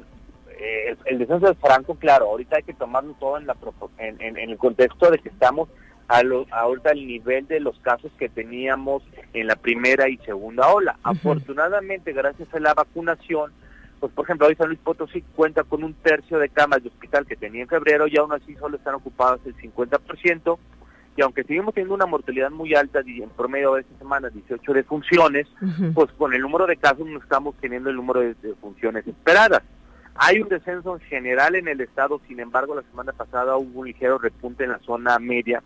eh, el, descenso es franco, claro, ahorita hay que tomarlo todo en, la, en, en el contexto de que estamos a lo, ahorita el nivel de los casos que teníamos en la primera y segunda ola. Afortunadamente, gracias a la vacunación, pues por ejemplo, hoy San Luis Potosí cuenta con un tercio de camas de hospital que tenía en febrero y aún así solo están ocupadas el 50%. Y aunque seguimos teniendo una mortalidad muy alta, en promedio de esta semana 18 defunciones, pues con el número de casos no estamos teniendo el número de defunciones esperadas. Hay un descenso en general en el estado, sin embargo, la semana pasada hubo un ligero repunte en la zona media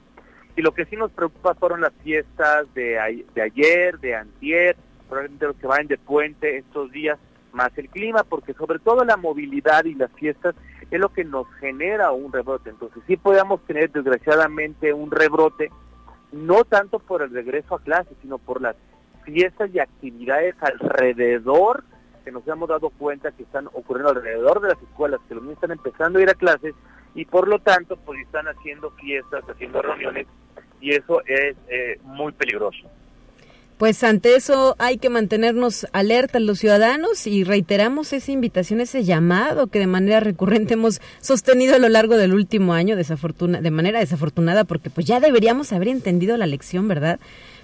y lo que sí nos preocupa fueron las fiestas de, ayer, de antier, probablemente los que vayan de puente estos días, más el clima, porque sobre todo la movilidad y las fiestas es lo que nos genera un rebrote. Entonces sí podemos tener desgraciadamente un rebrote, no tanto por el regreso a clase, sino por las fiestas y actividades alrededor que nos hemos dado cuenta que están ocurriendo alrededor de las escuelas, que los niños están empezando a ir a clases y por lo tanto pues están haciendo fiestas, haciendo reuniones y eso es eh, muy peligroso. Pues ante eso hay que mantenernos alertas los ciudadanos y reiteramos esa invitación, ese llamado que de manera recurrente hemos sostenido a lo largo del último año, de manera desafortunada, porque pues ya deberíamos haber entendido la lección, ¿verdad?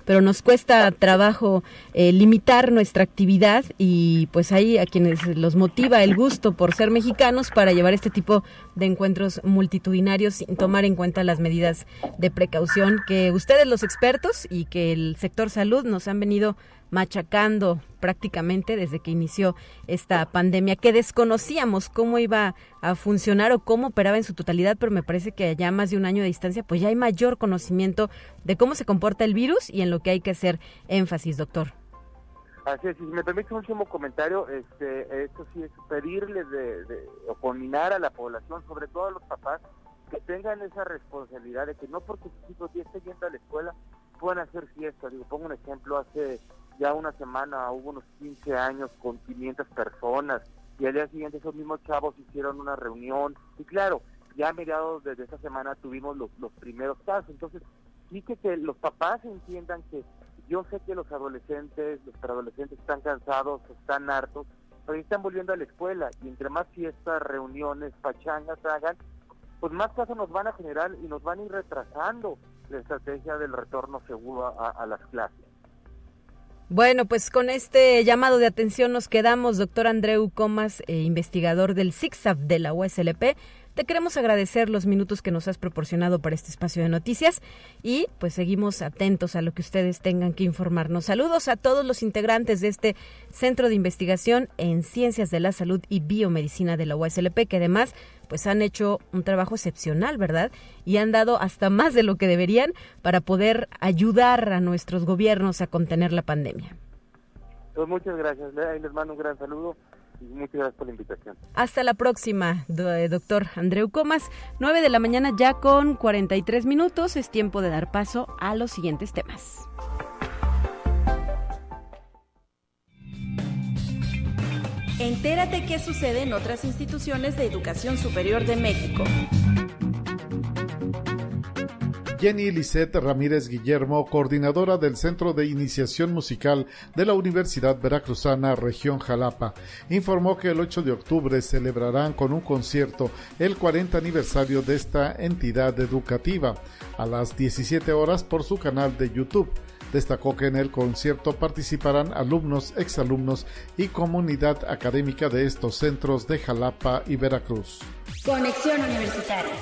Pero nos cuesta trabajo eh, limitar nuestra actividad y pues hay a quienes los motiva el gusto por ser mexicanos para llevar este tipo de encuentros multitudinarios sin tomar en cuenta las medidas de precaución que ustedes los expertos y que el sector salud nos han venido machacando prácticamente desde que inició esta pandemia, que desconocíamos cómo iba a funcionar o cómo operaba en su totalidad, pero me parece que ya más de un año de distancia, pues ya hay mayor conocimiento de cómo se comporta el virus y en lo que hay que hacer énfasis, doctor. Así es, si me permite un último comentario, este, esto sí es pedirle de, de, o a la población, sobre todo a los papás, que tengan esa responsabilidad de que no porque sus hijos ya estén yendo a la escuela puedan hacer fiesta. Digo, pongo un ejemplo, hace ya una semana hubo unos 15 años con 500 personas y al día siguiente esos mismos chavos hicieron una reunión y claro, ya a mediados de esta semana tuvimos los, los primeros casos. Entonces, sí que, que los papás entiendan que yo sé que los adolescentes, los preadolescentes están cansados, están hartos, pero están volviendo a la escuela y entre más fiestas, reuniones, pachangas hagan, pues más casos nos van a generar y nos van a ir retrasando la estrategia del retorno seguro a, las clases. Bueno, pues con este llamado de atención nos quedamos, doctor Andreu Comas, eh, investigador del CICSAF de la USLP. Te queremos agradecer los minutos que nos has proporcionado para este espacio de noticias y pues seguimos atentos a lo que ustedes tengan que informarnos. Saludos a todos los integrantes de este Centro de Investigación en Ciencias de la Salud y Biomedicina de la USLP que además pues han hecho un trabajo excepcional, ¿verdad? Y han dado hasta más de lo que deberían para poder ayudar a nuestros gobiernos a contener la pandemia. Pues muchas gracias, les mando un gran saludo Muchas gracias por la invitación. Hasta la próxima, eh, doctor Andreu Comas. 9 de la mañana ya con 43 minutos. Es tiempo de dar paso a los siguientes temas. Entérate qué sucede en otras instituciones de educación superior de México. Jenny Lisette Ramírez Guillermo, coordinadora del Centro de Iniciación Musical de la Universidad Veracruzana Región Jalapa, informó que el 8 de octubre celebrarán con un concierto el 40 aniversario de esta entidad educativa a las 17 horas por su canal de YouTube. Destacó que en el concierto participarán alumnos, exalumnos y comunidad académica de estos centros de Jalapa y Veracruz. Conexión Universitaria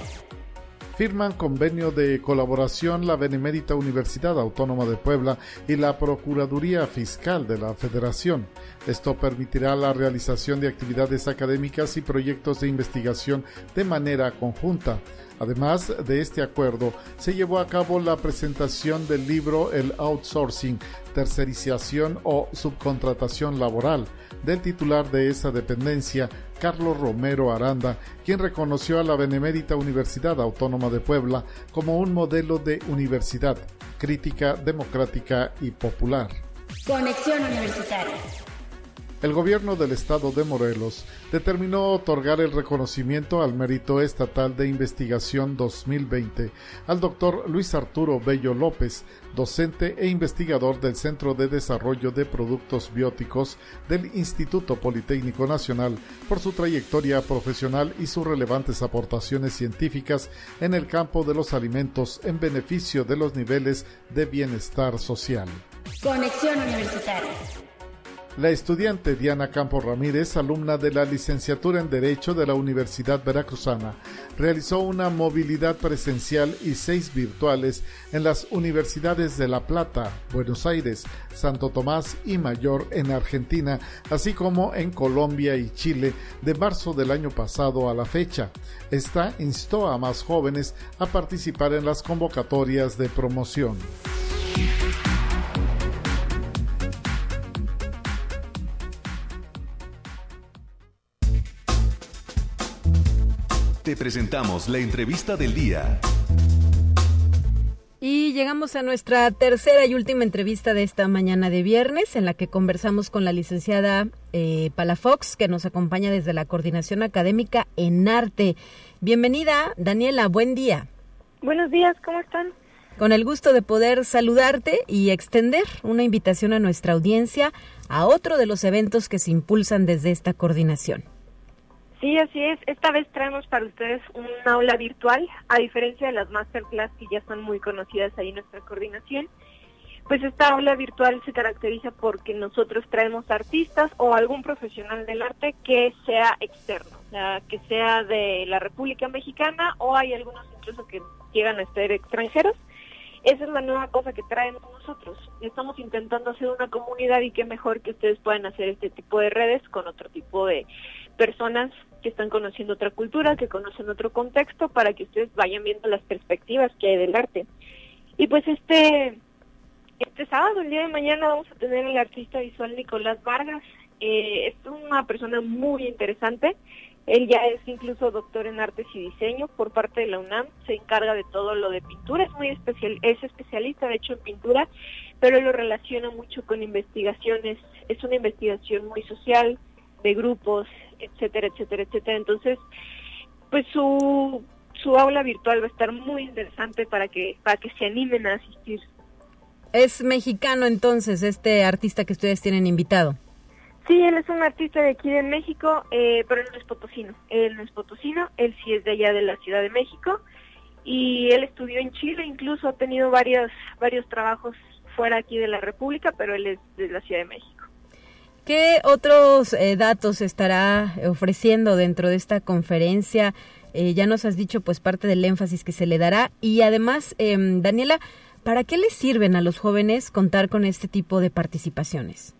firman convenio de colaboración la Benemérita Universidad Autónoma de Puebla y la Procuraduría Fiscal de la Federación. Esto permitirá la realización de actividades académicas y proyectos de investigación de manera conjunta. Además de este acuerdo, se llevó a cabo la presentación del libro El Outsourcing, Tercerización o Subcontratación Laboral del titular de esa dependencia, Carlos Romero Aranda, quien reconoció a la Benemérita Universidad Autónoma de Puebla como un modelo de universidad crítica, democrática y popular. Conexión Universitaria el gobierno del estado de Morelos determinó otorgar el reconocimiento al mérito estatal de investigación 2020 al doctor Luis Arturo Bello López, docente e investigador del Centro de Desarrollo de Productos Bióticos del Instituto Politécnico Nacional por su trayectoria profesional y sus relevantes aportaciones científicas en el campo de los alimentos en beneficio de los niveles de bienestar social. Conexión Universitaria la estudiante Diana Campos Ramírez, alumna de la licenciatura en Derecho de la Universidad Veracruzana, realizó una movilidad presencial y seis virtuales en las universidades de La Plata, Buenos Aires, Santo Tomás y Mayor en Argentina, así como en Colombia y Chile de marzo del año pasado a la fecha. Esta instó a más jóvenes a participar en las convocatorias de promoción. Te presentamos la entrevista del día. Y llegamos a nuestra tercera y última entrevista de esta mañana de viernes, en la que conversamos con la licenciada eh, Palafox, que nos acompaña desde la Coordinación Académica en Arte. Bienvenida, Daniela, buen día. Buenos días, ¿cómo están? Con el gusto de poder saludarte y extender una invitación a nuestra audiencia a otro de los eventos que se impulsan desde esta coordinación. Sí, así es. Esta vez traemos para ustedes un aula virtual, a diferencia de las masterclass que ya son muy conocidas ahí en nuestra coordinación. Pues esta aula virtual se caracteriza porque nosotros traemos artistas o algún profesional del arte que sea externo, que sea de la República Mexicana o hay algunos incluso que llegan a ser extranjeros. esa es la nueva cosa que traemos nosotros. Estamos intentando hacer una comunidad y qué mejor que ustedes puedan hacer este tipo de redes con otro tipo de personas que están conociendo otra cultura, que conocen otro contexto, para que ustedes vayan viendo las perspectivas que hay del arte. Y pues este este sábado, el día de mañana, vamos a tener al artista visual Nicolás Vargas. Eh, es una persona muy interesante. Él ya es incluso doctor en artes y diseño por parte de la UNAM. Se encarga de todo lo de pintura. Es muy especial, es especialista de hecho en pintura, pero lo relaciona mucho con investigaciones. Es una investigación muy social de grupos, etcétera, etcétera, etcétera. Entonces, pues su su aula virtual va a estar muy interesante para que para que se animen a asistir. Es mexicano entonces este artista que ustedes tienen invitado. Sí, él es un artista de aquí de México, eh, pero él no es potosino. Él no es potosino, él sí es de allá de la Ciudad de México y él estudió en Chile, incluso ha tenido varios, varios trabajos fuera aquí de la República, pero él es de la Ciudad de México. ¿Qué otros eh, datos estará ofreciendo dentro de esta conferencia? Eh, ya nos has dicho pues parte del énfasis que se le dará y además, em, Daniela, ¿Para qué les sirven a los jóvenes contar con este tipo de participaciones?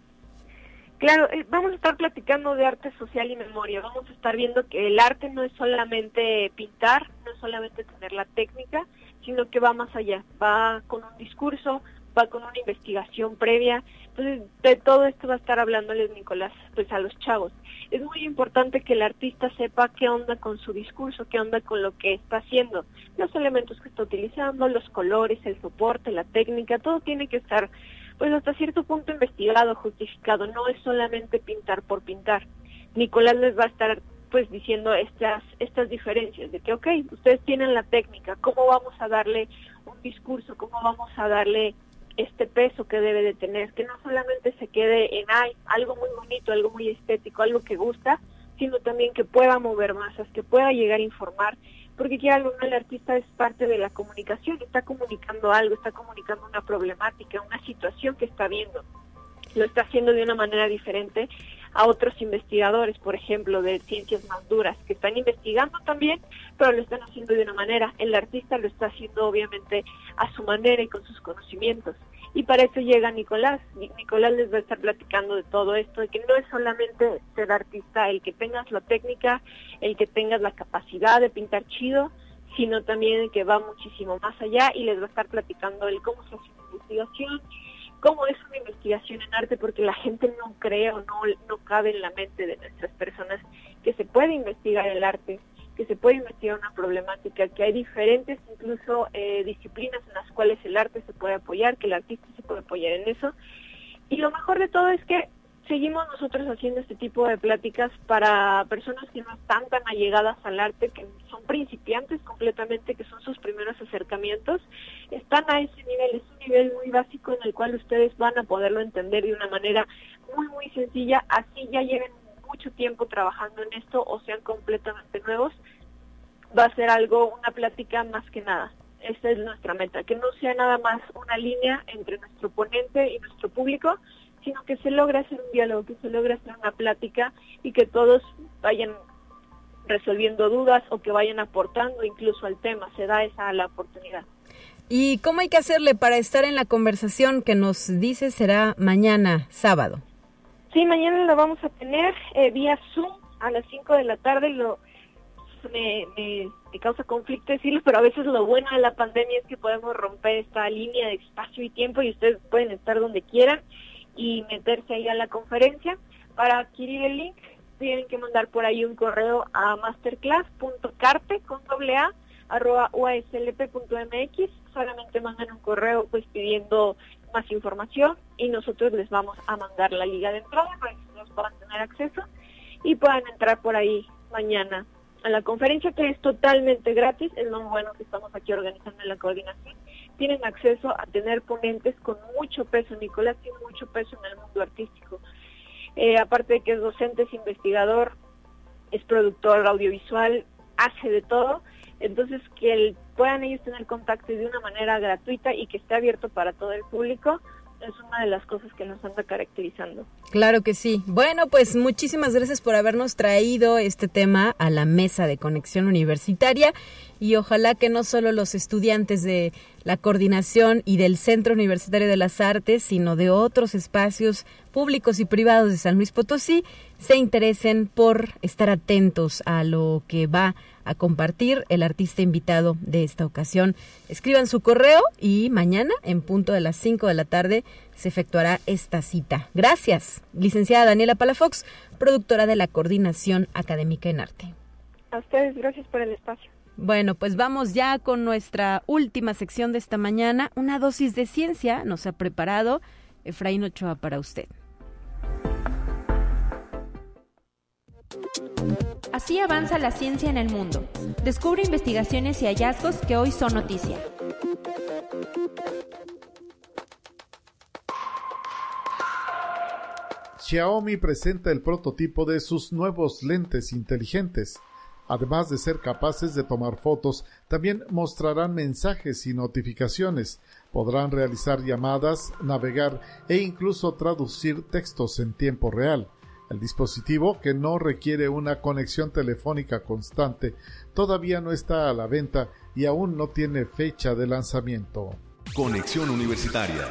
Claro, eh, vamos a estar platicando de arte social y memoria. Vamos a estar viendo que el arte no es solamente pintar, no es solamente tener la técnica, sino que va más allá. Va con un discurso, va con una investigación previa. Entonces, de todo esto va a estar hablándoles Nicolás, pues a los chavos es muy importante que el artista sepa qué onda con su discurso, qué onda con lo que está haciendo, los elementos que está utilizando, los colores, el soporte, la técnica, todo tiene que estar pues hasta cierto punto investigado, justificado, no es solamente pintar por pintar. Nicolás les va a estar pues diciendo estas estas diferencias de que ok, ustedes tienen la técnica, cómo vamos a darle un discurso, cómo vamos a darle este peso que debe de tener, que no solamente se quede en algo muy bonito, algo muy estético, algo que gusta, sino también que pueda mover masas, que pueda llegar a informar, porque quiera algo el artista es parte de la comunicación, está comunicando algo, está comunicando una problemática, una situación que está viendo. Lo está haciendo de una manera diferente a otros investigadores, por ejemplo, de ciencias más duras, que están investigando también, pero lo están haciendo de una manera. El artista lo está haciendo obviamente a su manera y con sus conocimientos. Y para eso llega Nicolás. Nicolás les va a estar platicando de todo esto, de que no es solamente ser artista, el que tengas la técnica, el que tengas la capacidad de pintar chido, sino también que va muchísimo más allá y les va a estar platicando el cómo se hace una investigación, cómo es una investigación en arte, porque la gente no cree o no, no cabe en la mente de nuestras personas que se puede investigar el arte, que se puede investigar una problemática, que hay diferentes incluso eh, disciplinas en las cuales el arte se puede apoyar, que el artista se puede apoyar en eso. Y lo mejor de todo es que seguimos nosotros haciendo este tipo de pláticas para personas que no están tan allegadas al arte, que son principiantes completamente, que son sus primeros acercamientos, están a ese nivel, es un nivel muy básico en el cual ustedes van a poderlo entender de una manera muy, muy sencilla, así ya lleven mucho tiempo trabajando en esto o sean completamente nuevos, va a ser algo, una plática más que nada. Esta es nuestra meta, que no sea nada más una línea entre nuestro ponente y nuestro público, sino que se logre hacer un diálogo, que se logre hacer una plática y que todos vayan resolviendo dudas o que vayan aportando incluso al tema, se da esa la oportunidad. ¿Y cómo hay que hacerle para estar en la conversación que nos dice será mañana, sábado? Sí, mañana la vamos a tener eh, vía Zoom a las 5 de la tarde. Lo, me, me, causa conflicto decirlo, pero a veces lo bueno de la pandemia es que podemos romper esta línea de espacio y tiempo y ustedes pueden estar donde quieran y meterse ahí a la conferencia. Para adquirir el link tienen que mandar por ahí un correo a masterclass.carte con doble a arroba uaslp.mx solamente mandan un correo pues pidiendo más información y nosotros les vamos a mandar la liga de entrada para que ustedes puedan tener acceso y puedan entrar por ahí mañana a la conferencia que es totalmente gratis, es lo bueno que estamos aquí organizando en la coordinación. Tienen acceso a tener ponentes con mucho peso. Nicolás tiene mucho peso en el mundo artístico. Eh, aparte de que es docente, es investigador, es productor audiovisual, hace de todo. Entonces, que puedan ellos tener contacto de una manera gratuita y que esté abierto para todo el público, es una de las cosas que nos anda caracterizando. Claro que sí. Bueno, pues muchísimas gracias por habernos traído este tema a la mesa de conexión universitaria y ojalá que no solo los estudiantes de la coordinación y del Centro Universitario de las Artes, sino de otros espacios públicos y privados de San Luis Potosí, se interesen por estar atentos a lo que va a compartir el artista invitado de esta ocasión. Escriban su correo y mañana, en punto de las 5 de la tarde, se efectuará esta cita. Gracias, licenciada Daniela Palafox, productora de la Coordinación Académica en Arte. A ustedes, gracias por el espacio. Bueno, pues vamos ya con nuestra última sección de esta mañana. Una dosis de ciencia nos ha preparado Efraín Ochoa para usted. Así avanza la ciencia en el mundo. Descubre investigaciones y hallazgos que hoy son noticia. Xiaomi presenta el prototipo de sus nuevos lentes inteligentes. Además de ser capaces de tomar fotos, también mostrarán mensajes y notificaciones, podrán realizar llamadas, navegar e incluso traducir textos en tiempo real. El dispositivo, que no requiere una conexión telefónica constante, todavía no está a la venta y aún no tiene fecha de lanzamiento. Conexión Universitaria.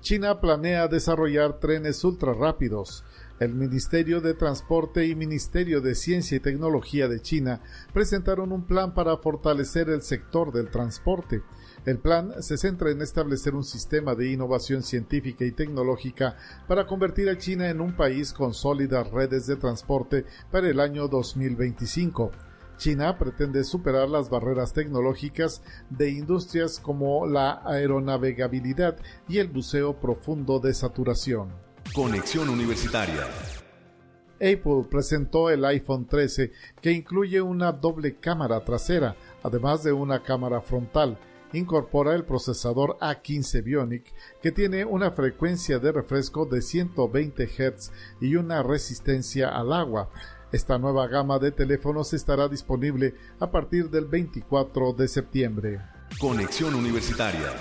China planea desarrollar trenes ultrarrápidos. El Ministerio de Transporte y Ministerio de Ciencia y Tecnología de China presentaron un plan para fortalecer el sector del transporte. El plan se centra en establecer un sistema de innovación científica y tecnológica para convertir a China en un país con sólidas redes de transporte para el año 2025. China pretende superar las barreras tecnológicas de industrias como la aeronavegabilidad y el buceo profundo de saturación. Conexión Universitaria. Apple presentó el iPhone 13 que incluye una doble cámara trasera, además de una cámara frontal. Incorpora el procesador A15 Bionic que tiene una frecuencia de refresco de 120 Hz y una resistencia al agua. Esta nueva gama de teléfonos estará disponible a partir del 24 de septiembre. Conexión Universitaria.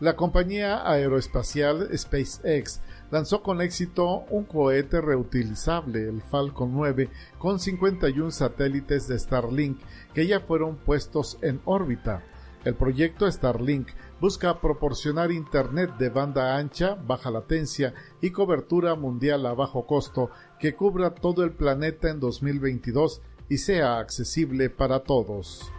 La compañía aeroespacial SpaceX lanzó con éxito un cohete reutilizable, el Falcon 9, con 51 satélites de Starlink que ya fueron puestos en órbita. El proyecto Starlink busca proporcionar Internet de banda ancha, baja latencia y cobertura mundial a bajo costo que cubra todo el planeta en 2022 y sea accesible para todos.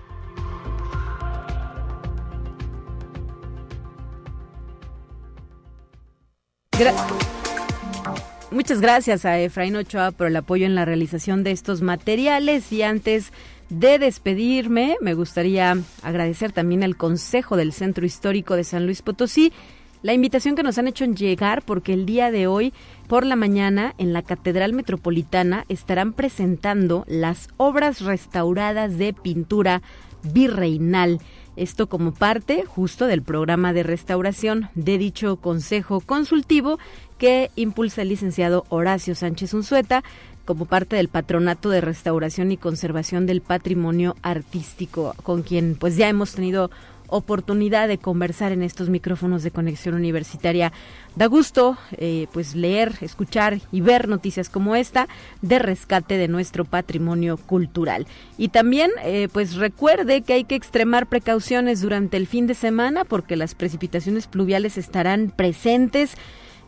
Muchas gracias a Efraín Ochoa por el apoyo en la realización de estos materiales y antes de despedirme me gustaría agradecer también al Consejo del Centro Histórico de San Luis Potosí la invitación que nos han hecho llegar porque el día de hoy por la mañana en la Catedral Metropolitana estarán presentando las obras restauradas de pintura virreinal. Esto como parte justo del programa de restauración de dicho Consejo Consultivo que impulsa el licenciado Horacio Sánchez Unzueta como parte del Patronato de Restauración y Conservación del Patrimonio Artístico, con quien pues ya hemos tenido oportunidad de conversar en estos micrófonos de conexión universitaria. Da gusto eh, pues leer, escuchar y ver noticias como esta de rescate de nuestro patrimonio cultural. Y también eh, pues recuerde que hay que extremar precauciones durante el fin de semana porque las precipitaciones pluviales estarán presentes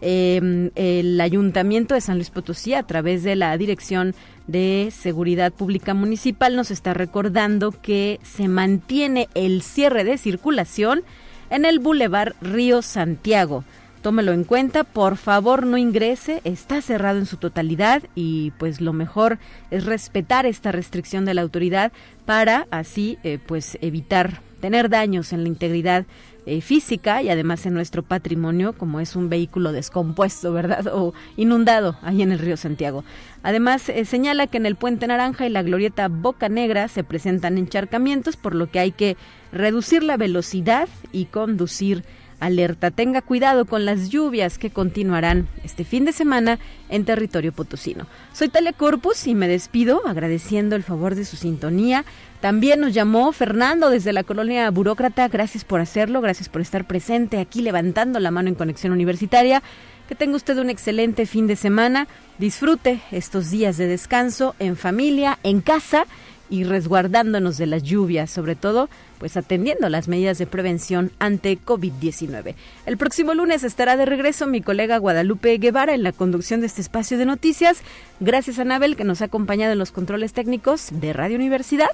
eh, el Ayuntamiento de San Luis Potosí, a través de la Dirección de Seguridad Pública Municipal, nos está recordando que se mantiene el cierre de circulación en el Boulevard Río Santiago. Tómelo en cuenta, por favor no ingrese, está cerrado en su totalidad y pues lo mejor es respetar esta restricción de la autoridad para así eh, pues evitar tener daños en la integridad eh, física y además en nuestro patrimonio, como es un vehículo descompuesto, ¿verdad? O inundado ahí en el río Santiago. Además, eh, señala que en el Puente Naranja y la Glorieta Boca Negra se presentan encharcamientos, por lo que hay que reducir la velocidad y conducir alerta. Tenga cuidado con las lluvias que continuarán este fin de semana en territorio potosino. Soy Talia Corpus y me despido agradeciendo el favor de su sintonía. También nos llamó Fernando desde la colonia burócrata. Gracias por hacerlo, gracias por estar presente aquí levantando la mano en Conexión Universitaria. Que tenga usted un excelente fin de semana. Disfrute estos días de descanso en familia, en casa y resguardándonos de las lluvias, sobre todo pues atendiendo las medidas de prevención ante COVID-19. El próximo lunes estará de regreso mi colega Guadalupe Guevara en la conducción de este espacio de noticias. Gracias a Nabel que nos ha acompañado en los controles técnicos de Radio Universidad.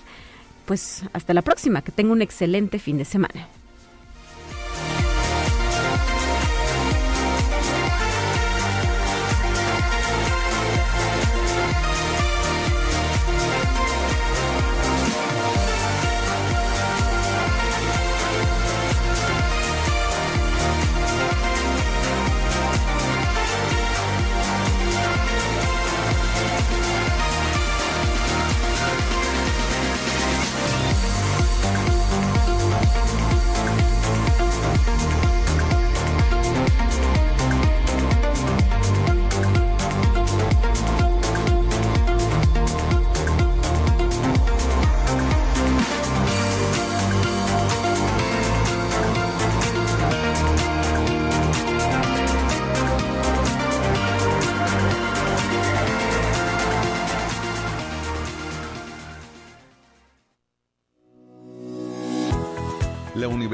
Pues hasta la próxima, que tenga un excelente fin de semana.